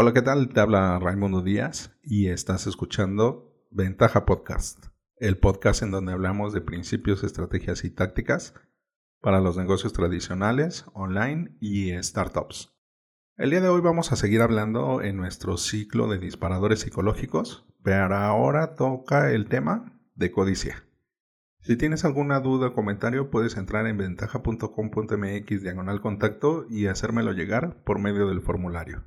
Hola, ¿qué tal? Te habla Raimundo Díaz y estás escuchando Ventaja Podcast, el podcast en donde hablamos de principios, estrategias y tácticas para los negocios tradicionales, online y startups. El día de hoy vamos a seguir hablando en nuestro ciclo de disparadores psicológicos, pero ahora toca el tema de codicia. Si tienes alguna duda o comentario, puedes entrar en ventaja.com.mx diagonal contacto y hacérmelo llegar por medio del formulario.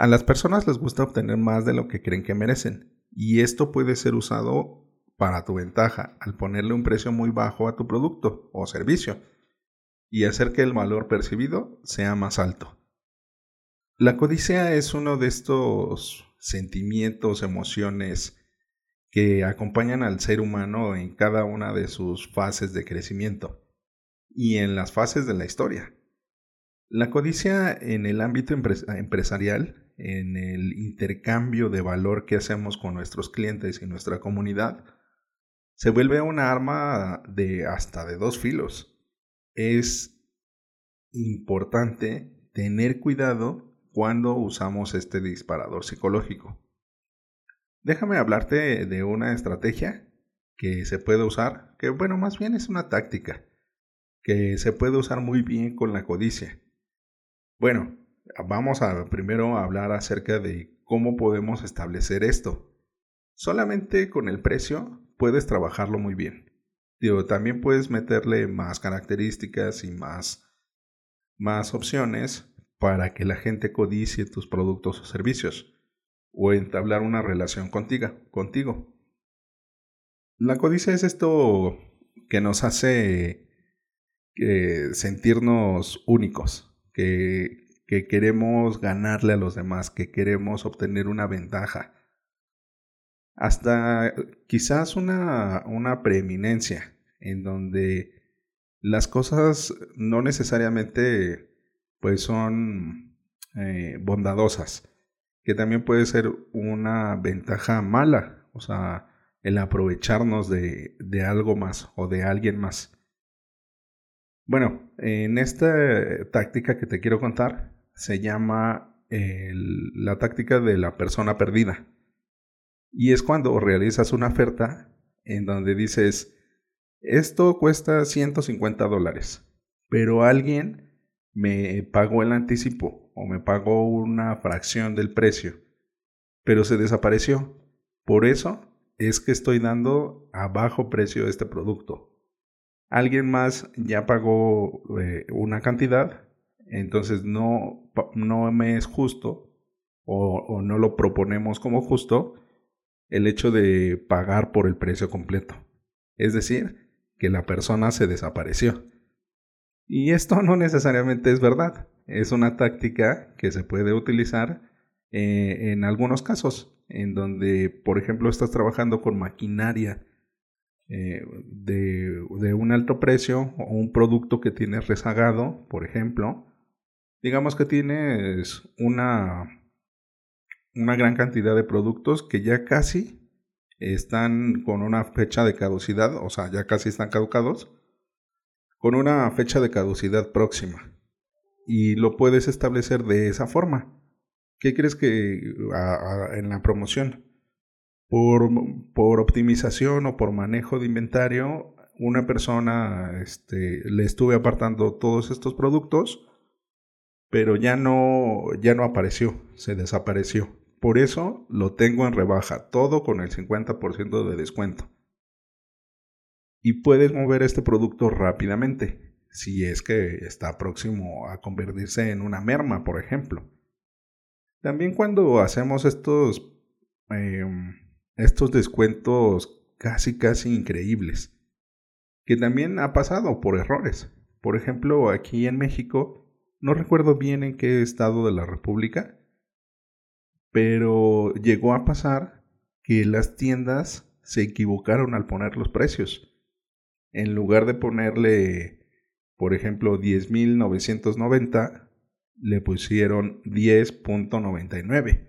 A las personas les gusta obtener más de lo que creen que merecen, y esto puede ser usado para tu ventaja al ponerle un precio muy bajo a tu producto o servicio y hacer que el valor percibido sea más alto. La codicia es uno de estos sentimientos, emociones que acompañan al ser humano en cada una de sus fases de crecimiento y en las fases de la historia. La codicia en el ámbito empresarial, en el intercambio de valor que hacemos con nuestros clientes y nuestra comunidad, se vuelve una arma de hasta de dos filos. Es importante tener cuidado cuando usamos este disparador psicológico. Déjame hablarte de una estrategia que se puede usar, que bueno, más bien es una táctica, que se puede usar muy bien con la codicia. Bueno, vamos a primero hablar acerca de cómo podemos establecer esto. Solamente con el precio puedes trabajarlo muy bien. Digo, también puedes meterle más características y más, más opciones para que la gente codicie tus productos o servicios o entablar una relación contigo. contigo. La codicia es esto que nos hace eh, sentirnos únicos, que, que queremos ganarle a los demás, que queremos obtener una ventaja. Hasta quizás una, una preeminencia en donde las cosas no necesariamente pues son eh, bondadosas que también puede ser una ventaja mala, o sea, el aprovecharnos de, de algo más o de alguien más. Bueno, en esta táctica que te quiero contar se llama la táctica de la persona perdida. Y es cuando realizas una oferta en donde dices, esto cuesta 150 dólares, pero alguien me pagó el anticipo o me pagó una fracción del precio, pero se desapareció. Por eso es que estoy dando a bajo precio este producto. Alguien más ya pagó eh, una cantidad, entonces no, no me es justo o, no lo proponemos como justo el hecho de pagar por el precio completo. Es decir, que la persona se desapareció. Y esto no necesariamente es verdad. Es una táctica que se puede utilizar eh, en algunos casos, en donde, por ejemplo, estás trabajando con maquinaria eh, de, de, un alto precio o un producto que tienes rezagado, por ejemplo. Digamos que tienes una, una gran cantidad de productos que ya casi están con una fecha de caducidad, o sea, ya casi están caducados con una fecha de caducidad próxima. Y lo puedes establecer de esa forma. ¿Qué crees que en la promoción? Por, por, optimización o por manejo de inventario, una persona este, le estuve apartando todos estos productos, pero ya no, ya no apareció, se desapareció. Por eso lo tengo en rebaja, todo con el 50% de descuento y puedes mover este producto rápidamente si es que está próximo a convertirse en una merma, por ejemplo. También cuando hacemos estos, em, estos descuentos casi casi increíbles, que también ha pasado por errores. Por ejemplo, aquí en México, no recuerdo bien en qué estado de la República, pero llegó a pasar que las tiendas se equivocaron al poner los precios en lugar de ponerle, por ejemplo, 10.990, le pusieron 10.99.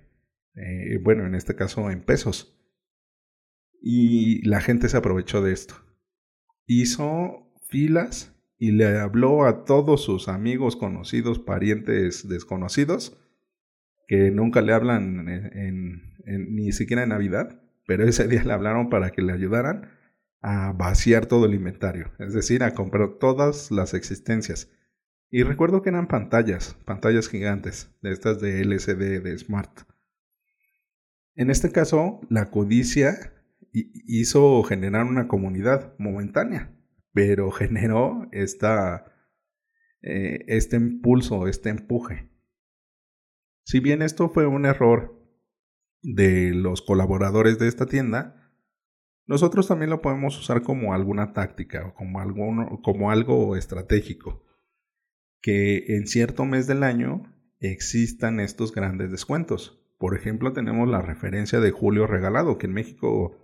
Eh, bueno, en este caso en pesos. Y la gente se aprovechó de esto. Hizo filas y le habló a todos sus amigos conocidos, parientes desconocidos, que nunca le hablan ni siquiera en Navidad, pero ese día le hablaron para que le ayudaran a vaciar todo el inventario, es decir, a comprar todas las existencias. Y recuerdo que eran pantallas, pantallas gigantes, de estas de LCD, de Smart. En este caso, la codicia hizo generar una comunidad momentánea, pero generó esta, eh, este impulso, este empuje. Si bien esto fue un error de los colaboradores de esta tienda, nosotros también lo podemos usar como alguna táctica o como, como algo estratégico. Que en cierto mes del año existan estos grandes descuentos. Por ejemplo, tenemos la referencia de Julio Regalado, que en México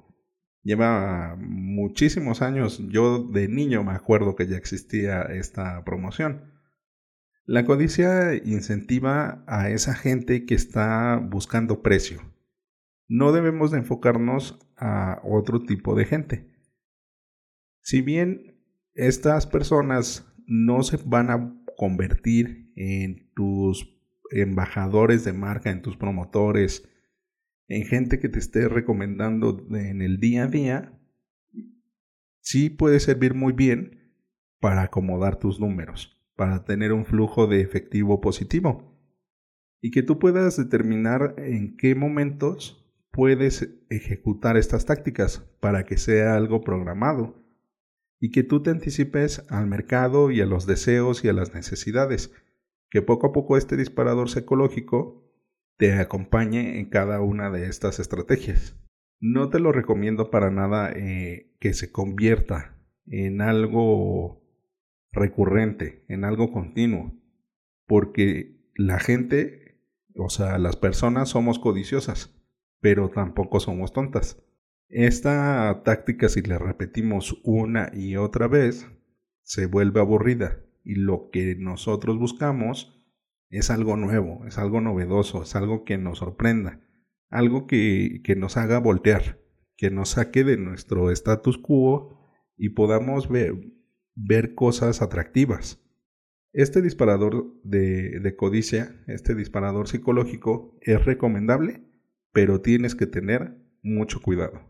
lleva muchísimos años. Yo de niño me acuerdo que ya existía esta promoción. La codicia incentiva a esa gente que está buscando precio, no debemos de enfocarnos a otro tipo de gente. Si bien estas personas no se van a convertir en tus embajadores de marca, en tus promotores, en gente que te esté recomendando en el día a día, sí puede servir muy bien para acomodar tus números, para tener un flujo de efectivo positivo. Y que tú puedas determinar en qué momentos puedes ejecutar estas tácticas para que sea algo programado. Y que tú te anticipes al mercado y a los deseos y a las necesidades, que poco a poco este disparador psicológico te acompañe en cada una de estas estrategias. No te lo recomiendo para nada eh, que se convierta en algo recurrente, en algo continuo, porque la gente, o sea, las personas somos codiciosas pero tampoco somos tontas. Esta táctica, si la repetimos una y otra vez, se vuelve aburrida y lo que nosotros buscamos es algo nuevo, es algo novedoso, es algo que nos sorprenda, algo que, que nos haga voltear, que nos saque de nuestro status quo y podamos ver, cosas atractivas. Este disparador de, de codicia, este disparador psicológico, es recomendable pero tienes que tener mucho cuidado.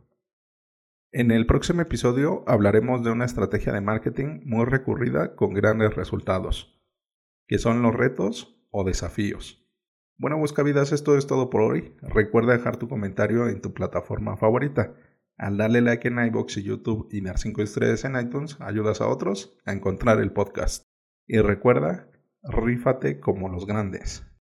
En el próximo episodio hablaremos de una estrategia de marketing muy recurrida con grandes resultados, que son los retos desafíos. Bueno, buscavidas, esto es todo por hoy. Recuerda dejar tu comentario en tu plataforma favorita. Al darle like en iBox y YouTube y dar 5 estrellas en iTunes, ayudas a otros a encontrar el podcast. Y recuerda, rífate como los grandes.